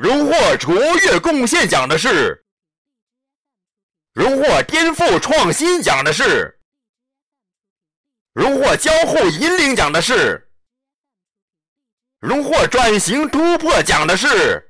荣获卓越贡献奖的是荣获颠覆创新奖的是荣获交互引领奖的是荣获转型突破奖的是